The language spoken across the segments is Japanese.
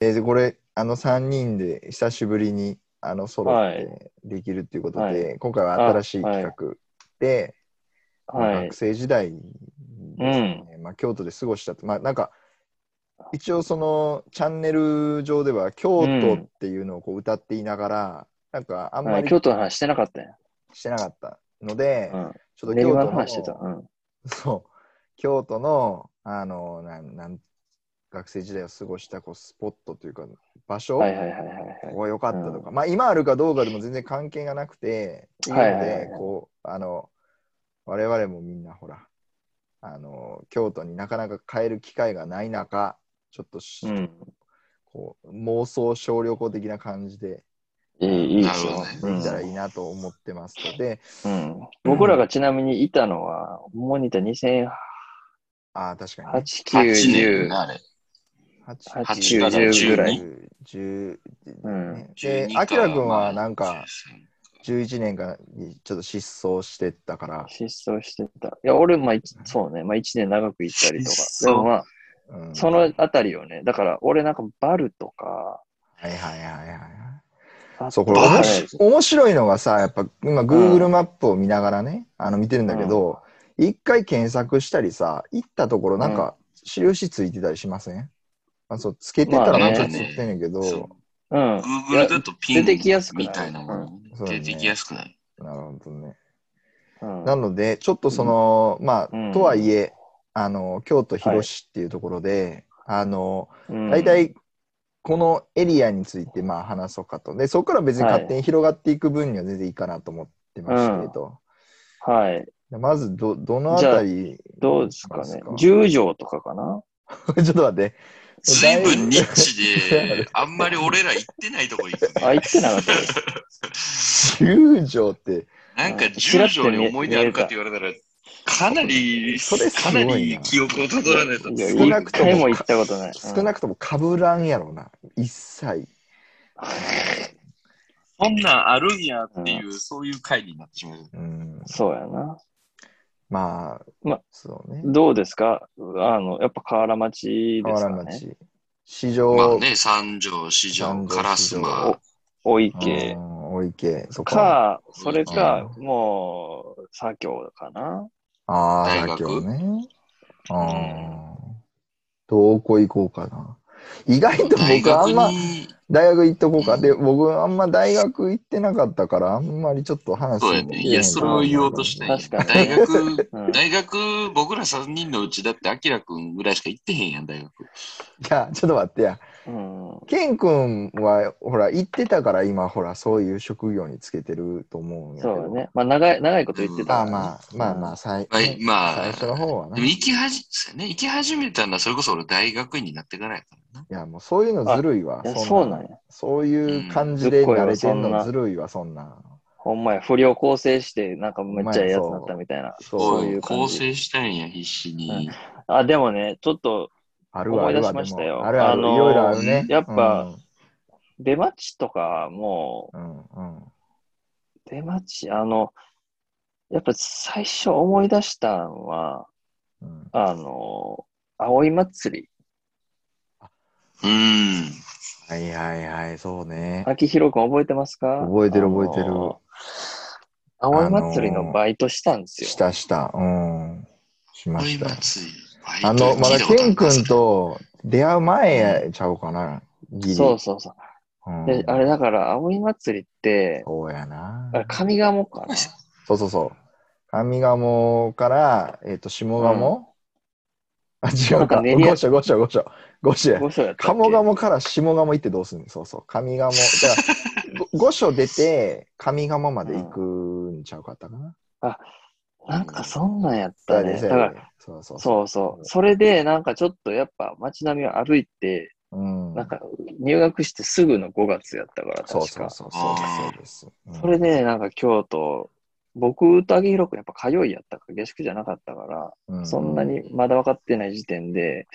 えーでこれ、あの3人で久しぶりにあの揃ってできるっていうことで、はい今回は新しい企画で、まあはい学。生時代ですね、まあ、京都で過ごしたと、まあ、なんか、一応そのチャンネル上では京都っていうのをこう歌っていながら、なんかあんまりはい京都の話してなかったんや。してなかったので、うん。ちょっと京都のの話してた。うん。そう、京都の、あの、なん、なん、学生時代を過ごしたこうスポットというか、場所、はいはいはいはいこはい。こが良かったとか、まあ今あるかどうかでも全然関係がなくて、いうのはいはいはいはい、でこう、あの、我々もみんなほら、あの、京都になかなか帰る機会がない中、ちょっとし、うん。こう妄想小旅行的な感じでいい、いいですよ。できたらいいなと思ってますので、僕らがちなみにいたのは、主にいた2008、ああ、確かに、ね。9、8年10、なあれ。8 8、9、10ぐらい。10、うんねで、12あきらくんまあはなんか、11年間にちょっと失踪してたから、失踪してた。いや、俺、まあ、いそうね。まあ、1年長く行ったりとか。でもまあ、うん。そのあたりをね、だから、俺なんかバルとか、はいはいはいはい。あそう、これバル面白面白いのがさ、やっぱ今 Google マップを見ながらね、あの見てるんだけど、一回検索したりさ、行ったところなんか印ついてたりしません、あそうつけてたらまあねなんかついてんねんけど、そううん。い Google やだとピン出てきやすくみたいなものうん出てきやすくない。なるほどね。うんなので、ちょっとその、まあ、うんとはいえ、あの、京都広しっていうところで、あの、うん大体、このエリアについてまあ話そうかと。で、そこから別に勝手に広がっていく分には全然いいかなと思ってましてと。はい。でまずど、どのあたりどうですかねしま。十条とかかな？ちょっと待って。随分ニッチで、あんまり俺ら行ってないとこ行くね。あ、行ってなかったです。十条って、なんか十条に思い出あるかって言われたら、かなり、それすかなり記憶をたどらないと。少なくとも行ったことない。少なくともかぶらんやろな。一切。そんなんあるんやっていう、そういう回になってしまう。うん。そうやな。まあ、まそうね。どうですか？あの、やっぱ河原町で河すかね。原町。市場、まあね、三条、四条、三条烏丸。おう池ん、お池、そこ。か、それか、うもう、左京かな。ああ、大学？妥協ね。ああ。どこ行こうかな。意外と大僕あんま、大学行っとこうか。で、僕あんま大学行ってなかったから、あんまりちょっと話そうやね。いや、それを言おうとしたんや確かに大学、うん大学、僕ら3人のうちだって、アキラくんぐらいしか行ってへんやん、大学。いや、ちょっと待ってや。うん。ケン君は、ほら、行ってたから今、ほら、そういう職業につけてると思うんやけど。そうだね。まあ、長い、長いこと言ってたまあからね。まあ、まあまあ、最はい、まあ、最初の方はね。でも行きはじ、ね、行き始めたのは、それこそ俺大学院になってからやか。いや、もうそういうのずるいわ。そそうなんや。そういう感じで慣れてんうんのずるいわ、そんな。ほんまや、不良構成して、なんかめっちゃええやつになったみたいな。そうそうおい、いう。構成したんや、必死に。あ、でもね、ちょっと、思い出しましたよあるある、あのーいろいろあるね。やっぱ出待ちとかも、うん、うん、うん。出待ち、あの、やっぱ最初思い出したのは、うんあの、葵祭り。うん。はいはいはい、そうね。秋広くん覚えてますか？覚えてる覚えてる。葵祭りのバイトしたんですよ。したした。うん。しました。あの、まだケン君と出会う前ちゃうかな？そうそうそう。で、あれだから、葵祭りって、そうやな。あ上賀茂かな？そうそうそう。上賀茂から、えっ、ー、と、下賀茂、うん、あ、違うか。ごしょごしょごしょ。五所や。っ鴨鴨から下鴨行ってどうするのそうそう。上鴨。じゃあ、5所出て、上鴨まで行くんちゃうかったかな？あ、なんかそんなんやったね。だから、そうそうそう。そうそれで、なんかちょっとやっぱ街並みを歩いて、うん、なんか入学してすぐの5月やったから、確か。そうそうそうそうです。うん、それで、なんか京都僕と秋広くんやっぱ通いやったから、下宿じゃなかったから、うそんなにまだ分かってない時点で、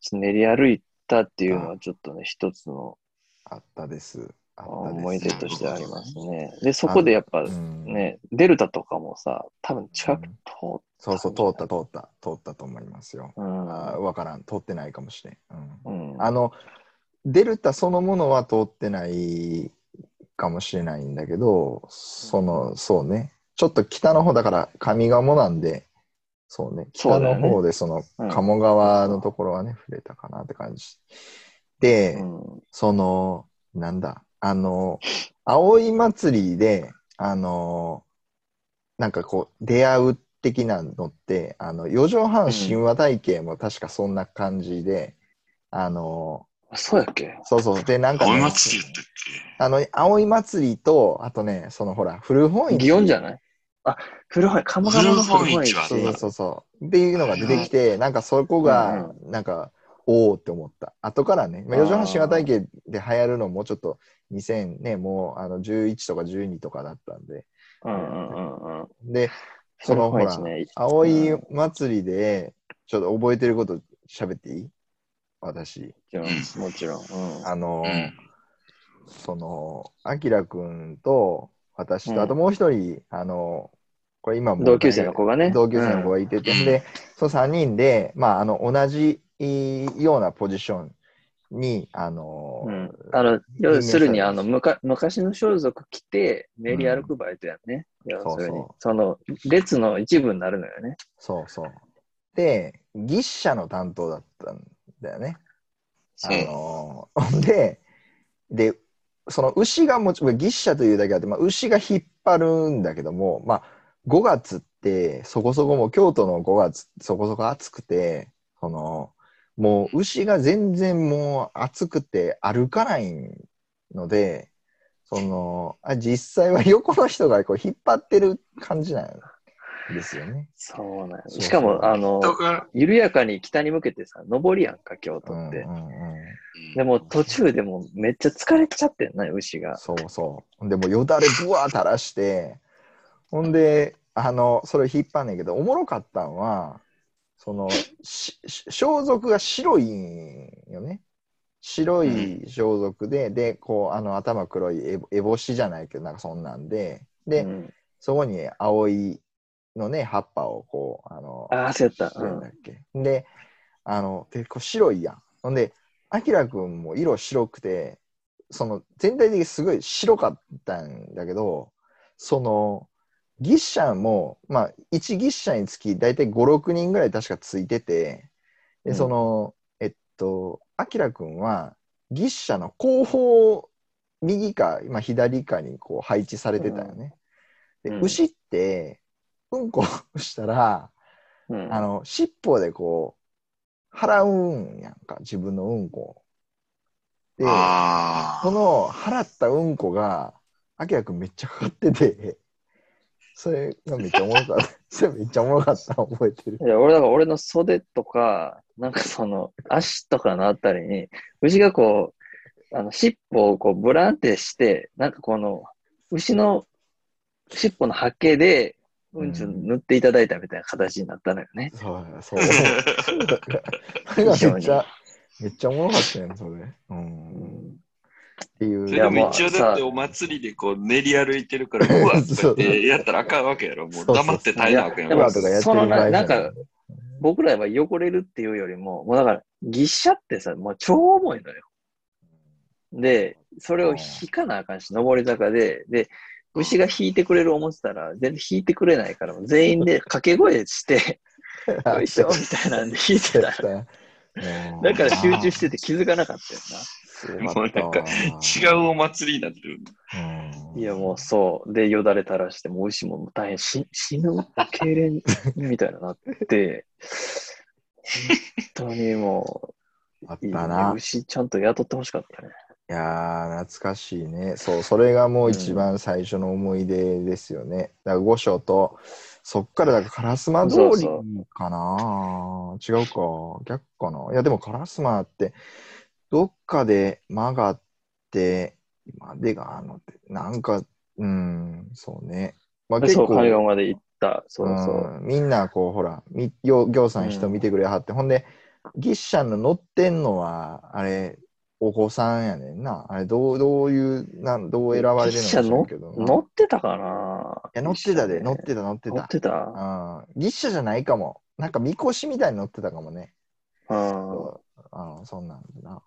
ちょっと練り歩いたっていうのはちょっとね、一つのあったです。思い出としてありますね。で、そこでやっぱうんね、デルタとかもさ、多分近く通っそうそう、通った、通った、通ったと思いますよ。うん。あわからん、通ってないかもしれん。うんうん。あの、デルタそのものは通ってないかもしれないんだけど、その、そうね。ちょっと北の方だから上鴨なんで、そうね。北の方でそのうん鴨川のところはね、触れたかなって感じ。で、うんその、なんだ、あの、葵祭りで、あの、なんかこう、出会う的なのって、あの、四畳半神話体系も確かそんな感じで、あの、あそうやっけ？そうそう。で、なんか、青いね、祭りやったっあの、葵祭りと、あとね、そのほら、古本市。祇園じゃない？あ、古本、鴨川の古本市。そうそうそう。っていうのが出てきて、なんかそこが、なんか、おおって思った。後からね、まあ、四畳半神話体系で流行るのもちょっと2000ね、もうあの11とか12とかだったんで。うんうんうんうん。で、そのほら、古本市ね葵祭りで、ちょっと覚えてること喋っていい？私。もちろん、あの、けうん。その、あきらくんと私と、うんあともう一人、あの、これ今もう同級生の子がね。同級生の子がいてて、うんで、その3人で、まあ、あの、同じようなポジションに、あの、うん。あの、要するに、あの、むむか昔の装束着て、練り歩くバイトやね。要するにそうそ、その、列の一部になるのよね。そうそう。で、牛車の担当だったんだよね。あの、で、で、その牛がもちろん、牛車というだけあって、まあ、牛が引っ張るんだけども、まあ、5月ってそこそこも京都の5月そこそこ暑くて、その、もう牛が全然もう暑くて歩かないので、その、あ実際は横の人がこう引っ張ってる感じなんですよね。そうなんしかも、あの、緩やかに北に向けてさ、上りやんか、京都って。うんうんうんでも途中でもうめっちゃ疲れちゃってんな、牛が。そうそう。でもよだれぶわー垂らして、ほんで、あの、それ引っ張んねんけど、おもろかったんは、その、しし装束が白いんよね。白い装束で、で、こう、あの、頭黒いえぼ烏帽子じゃないけど、なんかそんなんで、で、うんそこに青いのね、葉っぱをこう、あの、ああ、そうやった。してんだっけ、で、あの、で、こう白いやん。ほんで、あきらくんも色白くて、その、全体的にすごい白かったんだけど、その、ギッシャンも、まあ、1ギッシャンにつき大体5、6人ぐらい確かついてて、で、うんその、えっと、あきらくんは、ギッシャの後方、右か、まあ、左かにこう配置されてたよね。で、うん牛って、うんこしたら、うんあの、尻尾でこう、払うんやんか、自分のうんこを。で、あその払ったうんこが、あきらくんめっちゃかかってて、それがめっちゃおもろかった。それめっちゃおもろかったの覚えてる。いや、俺だから俺の袖とか、なんかその足とかのあたりに、牛がこう、あの尻尾をこうブランってして、なんかこの牛の尻尾の刷毛でうんちを塗っていただいたみたいな形になったのよね。そうや、そう。それがめっちゃ、めっちゃおもろかったよ、それ。うん。うんっていう。それでも一応だってお祭りでこう練り歩いてるから、うわってやったらあかんわけやろ。もう黙って耐えなあかんやろそのななんか僕らは汚れるっていうよりも、もうだから、ぎっしゃってさ、もう超重いのよ。で、それを引かなあかんし、上り坂で、で、牛が引いてくれる思ってたら、全然引いてくれないから、全員で掛け声して、よいしょみたいなんで引いてたら。だから集中してて気づかなかったよすごかったわもうなん違うお祭りになってる。いや、もうそう。で、よだれ垂らして、もう牛も大変し死ぬ、痙攣みたいななって、本当にも あっう、いいねたな。牛ちゃんと雇ってほしかったね。いやー、懐かしいね。そう、それがもう一番最初の思い出ですよね。だから五所と、そっからだから烏丸通りかな違うか。逆かな。いや、でも烏丸って、どっかで曲がって、今でがあのって、なんか、うん、そうね。まあ結そう、構、海岸まで行った。そうそう。うんみんなこうほらみよ行さん人見てくれはって、ほんでギッシャンの乗ってんのはあれお子さんやねんな。あれどうどういうなんどう選ばれてるのか乗ってたかな？いや乗ってたで。乗ってた。た乗ってた。乗ってた？うん。ギッシャじゃないかも。なんかみこしみたいに乗ってたかもね。うん。う。んそんなんだな